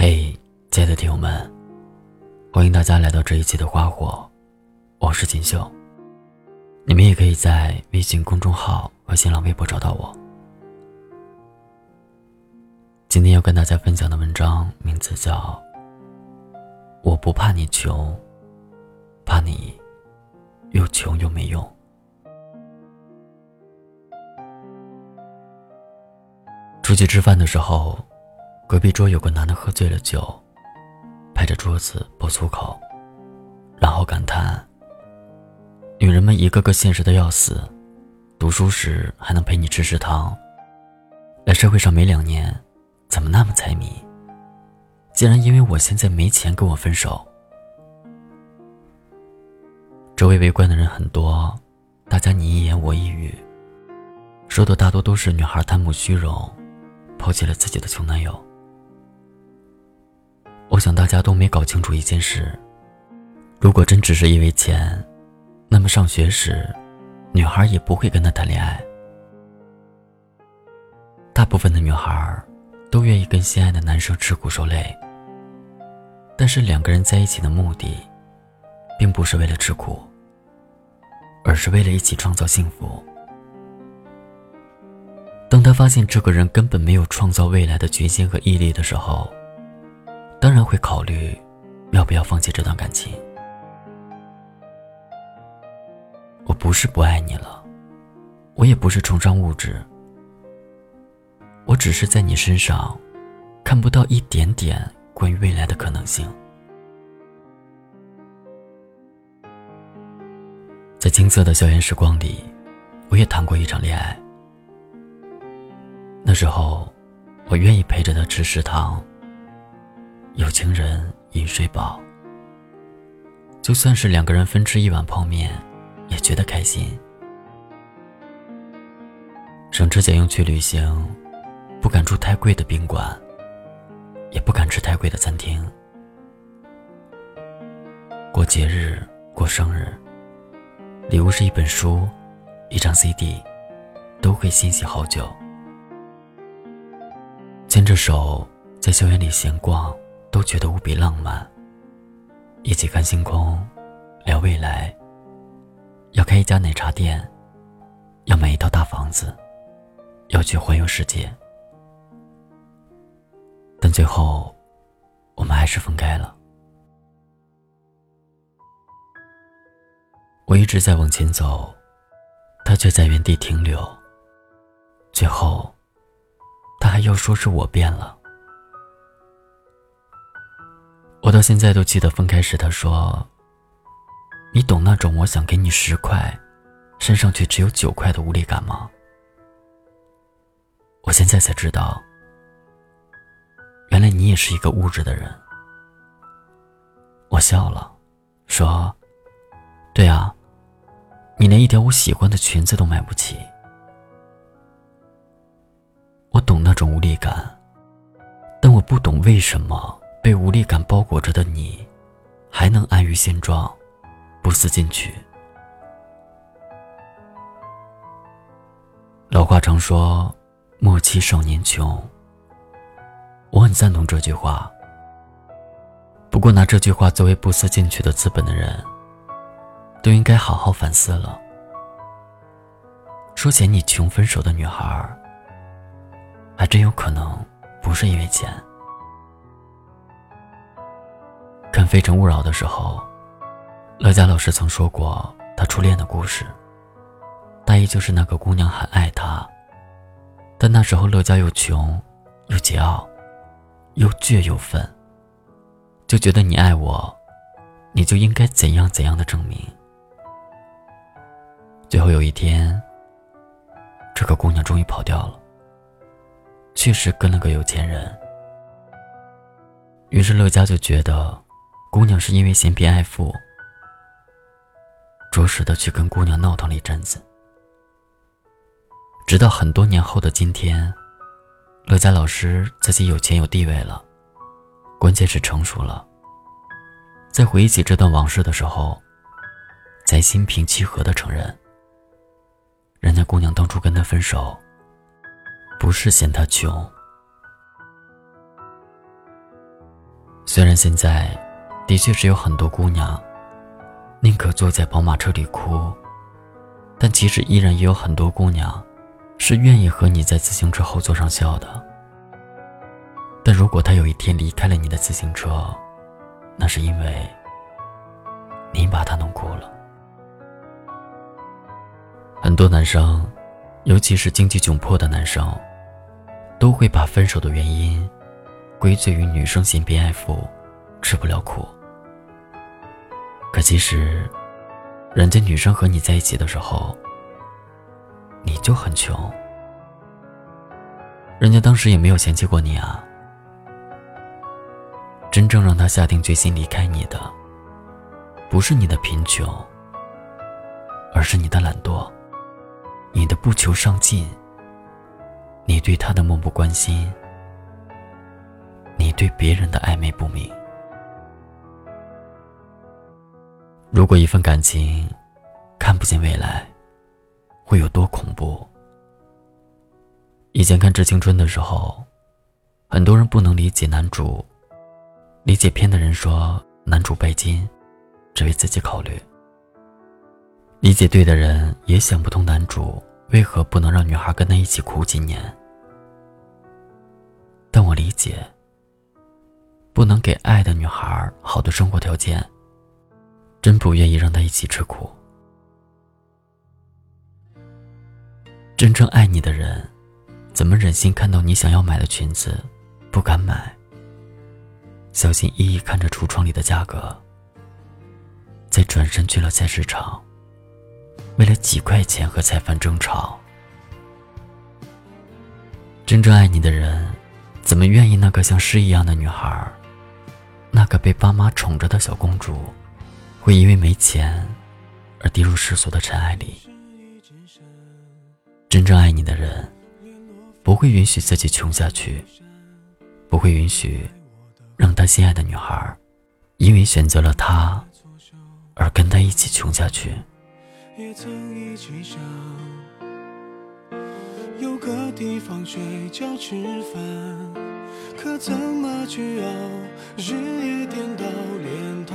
嘿，亲爱的听友们，欢迎大家来到这一期的花火，我是锦绣。你们也可以在微信公众号和新浪微博找到我。今天要跟大家分享的文章名字叫《我不怕你穷，怕你又穷又没用》。出去吃饭的时候。隔壁桌有个男的喝醉了酒，拍着桌子爆粗口，然后感叹：“女人们一个个现实的要死，读书时还能陪你吃食堂，来社会上没两年，怎么那么财迷？竟然因为我现在没钱跟我分手。”周围围观的人很多，大家你一言我一语，说的大多都是女孩贪慕虚荣，抛弃了自己的穷男友。我想大家都没搞清楚一件事：如果真只是因为钱，那么上学时，女孩也不会跟他谈恋爱。大部分的女孩都愿意跟心爱的男生吃苦受累，但是两个人在一起的目的，并不是为了吃苦，而是为了一起创造幸福。当他发现这个人根本没有创造未来的决心和毅力的时候，当然会考虑，要不要放弃这段感情。我不是不爱你了，我也不是崇尚物质，我只是在你身上，看不到一点点关于未来的可能性。在青涩的校园时光里，我也谈过一场恋爱。那时候，我愿意陪着他吃食堂。有情人饮水饱，就算是两个人分吃一碗泡面，也觉得开心。省吃俭用去旅行，不敢住太贵的宾馆，也不敢吃太贵的餐厅。过节日、过生日，礼物是一本书、一张 CD，都会欣喜好久。牵着手在校园里闲逛。都觉得无比浪漫。一起看星空，聊未来。要开一家奶茶店，要买一套大房子，要去环游世界。但最后，我们还是分开了。我一直在往前走，他却在原地停留。最后，他还要说是我变了。我到现在都记得分开时他说：“你懂那种我想给你十块，身上却只有九块的无力感吗？”我现在才知道，原来你也是一个物质的人。我笑了，说：“对啊，你连一条我喜欢的裙子都买不起。”我懂那种无力感，但我不懂为什么。被无力感包裹着的你，还能安于现状，不思进取。老话常说“莫欺少年穷”，我很赞同这句话。不过拿这句话作为不思进取的资本的人，都应该好好反思了。说嫌你穷分手的女孩，还真有可能不是因为钱。非诚勿扰》的时候，乐嘉老师曾说过他初恋的故事。大意就是那个姑娘很爱他，但那时候乐嘉又穷，又桀骜，又倔又愤，就觉得你爱我，你就应该怎样怎样的证明。最后有一天，这个姑娘终于跑掉了，确实跟了个有钱人。于是乐嘉就觉得。姑娘是因为嫌贫爱富，着实的去跟姑娘闹腾了一阵子。直到很多年后的今天，乐嘉老师自己有钱有地位了，关键是成熟了。在回忆起这段往事的时候，才心平气和的承认，人家姑娘当初跟他分手，不是嫌他穷。虽然现在的确是有很多姑娘宁可坐在宝马车里哭，但其实依然也有很多姑娘是愿意和你在自行车后座上笑的。但如果他有一天离开了你的自行车，那是因为你把他弄哭了。很多男生，尤其是经济窘迫的男生，都会把分手的原因归罪于女生嫌贫爱富，吃不了苦。可其实，人家女生和你在一起的时候，你就很穷，人家当时也没有嫌弃过你啊。真正让他下定决心离开你的，不是你的贫穷，而是你的懒惰，你的不求上进，你对他的漠不关心，你对别人的暧昧不明。如果一份感情看不见未来，会有多恐怖？以前看《致青春》的时候，很多人不能理解男主。理解偏的人说，男主拜金，只为自己考虑。理解对的人也想不通，男主为何不能让女孩跟他一起哭几年。但我理解，不能给爱的女孩好的生活条件，真不愿意让她一起吃苦。真正爱你的人，怎么忍心看到你想要买的裙子，不敢买？小心翼翼看着橱窗里的价格，再转身去了菜市场，为了几块钱和菜贩争吵。真正爱你的人，怎么愿意那个像诗一样的女孩，那个被爸妈宠着的小公主，会因为没钱而跌入世俗的尘埃里？真正爱你的人，不会允许自己穷下去，不会允许。让他心爱的女孩，因为选择了他，而跟他一起穷下去。也曾一起想有个地方睡觉吃饭，可怎么去熬？日夜颠倒，连头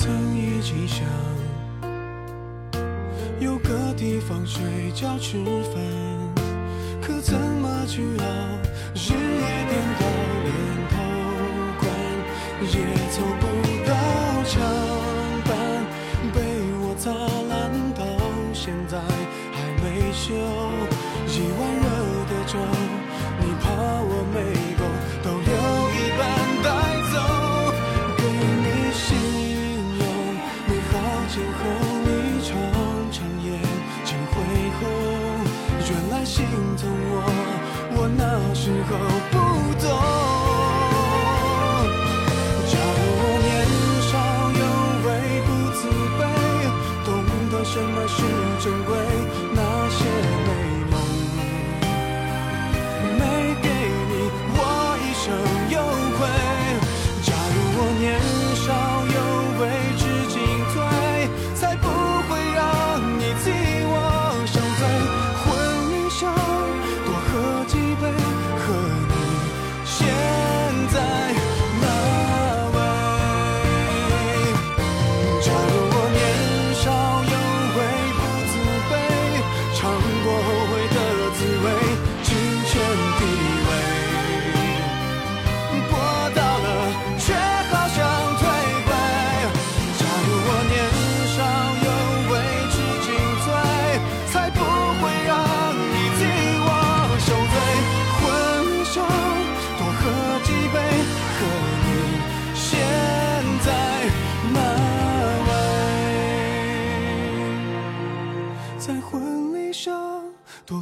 曾一起想有个地方睡觉吃饭，可怎么去熬？日夜颠倒，连头光也凑不珍贵，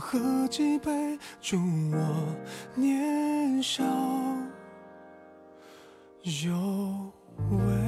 喝几杯祝我年少有为。